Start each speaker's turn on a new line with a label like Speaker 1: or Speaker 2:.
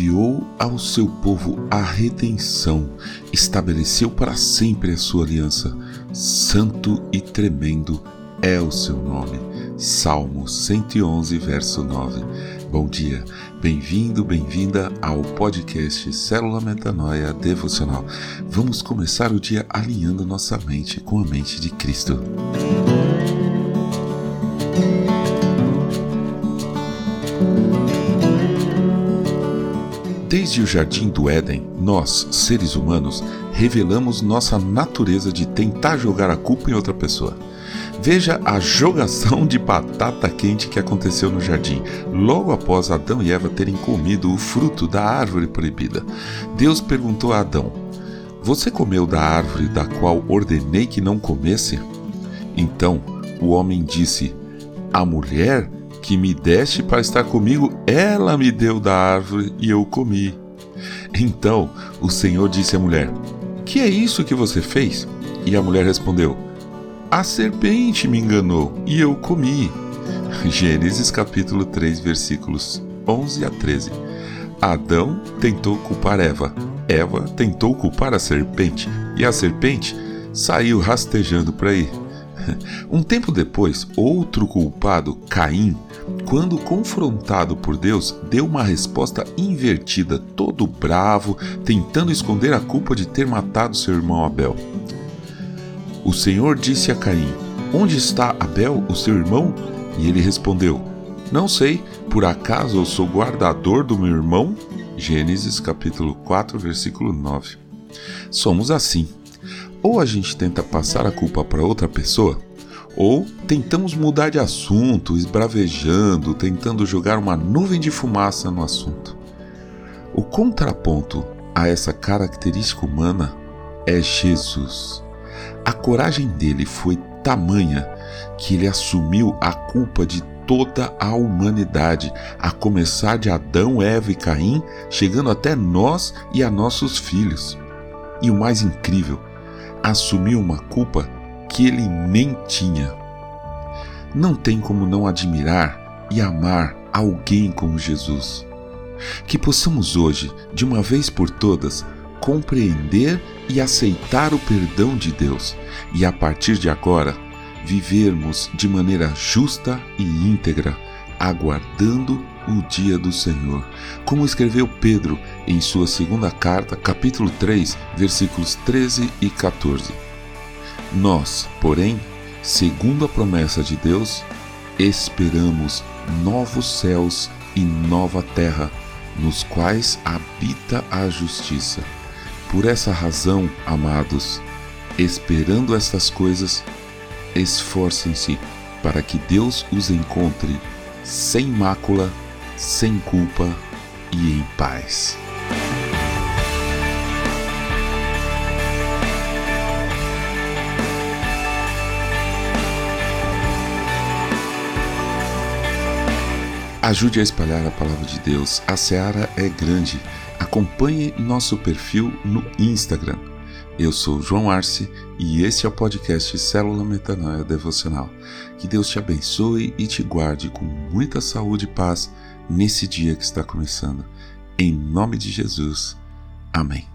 Speaker 1: enviou ao seu povo a redenção, estabeleceu para sempre a sua aliança. Santo e tremendo é o seu nome. Salmo 111, verso 9. Bom dia, bem-vindo, bem-vinda ao podcast Célula Metanoia Devocional. Vamos começar o dia alinhando nossa mente com a mente de Cristo. Desde o jardim do Éden, nós, seres humanos, revelamos nossa natureza de tentar jogar a culpa em outra pessoa. Veja a jogação de batata quente que aconteceu no jardim, logo após Adão e Eva terem comido o fruto da árvore proibida. Deus perguntou a Adão: Você comeu da árvore da qual ordenei que não comesse? Então o homem disse: A mulher que me deste para estar comigo, ela me deu da árvore e eu comi. Então o Senhor disse à mulher: Que é isso que você fez? E a mulher respondeu: A serpente me enganou e eu comi. Gênesis capítulo 3, versículos 11 a 13. Adão tentou culpar Eva, Eva tentou culpar a serpente e a serpente saiu rastejando por aí. Um tempo depois, outro culpado, Caim, quando confrontado por Deus, deu uma resposta invertida, todo bravo, tentando esconder a culpa de ter matado seu irmão Abel. O Senhor disse a Caim: Onde está Abel, o seu irmão? E ele respondeu: Não sei, por acaso eu sou guardador do meu irmão? Gênesis capítulo 4, versículo 9. Somos assim. Ou a gente tenta passar a culpa para outra pessoa, ou tentamos mudar de assunto, esbravejando, tentando jogar uma nuvem de fumaça no assunto. O contraponto a essa característica humana é Jesus. A coragem dele foi tamanha que ele assumiu a culpa de toda a humanidade, a começar de Adão, Eva e Caim, chegando até nós e a nossos filhos. E o mais incrível, assumiu uma culpa que ele nem tinha. Não tem como não admirar e amar alguém como Jesus. Que possamos hoje, de uma vez por todas, compreender e aceitar o perdão de Deus e, a partir de agora, vivermos de maneira justa e íntegra, aguardando o dia do Senhor. Como escreveu Pedro em sua segunda carta, capítulo 3, versículos 13 e 14. Nós, porém, segundo a promessa de Deus, esperamos novos céus e nova terra, nos quais habita a justiça. Por essa razão, amados, esperando estas coisas, esforcem-se para que Deus os encontre sem mácula, sem culpa e em paz. Ajude a espalhar a palavra de Deus. A seara é grande. Acompanhe nosso perfil no Instagram. Eu sou João Arce e esse é o podcast Célula Metanoia Devocional. Que Deus te abençoe e te guarde com muita saúde e paz nesse dia que está começando. Em nome de Jesus. Amém.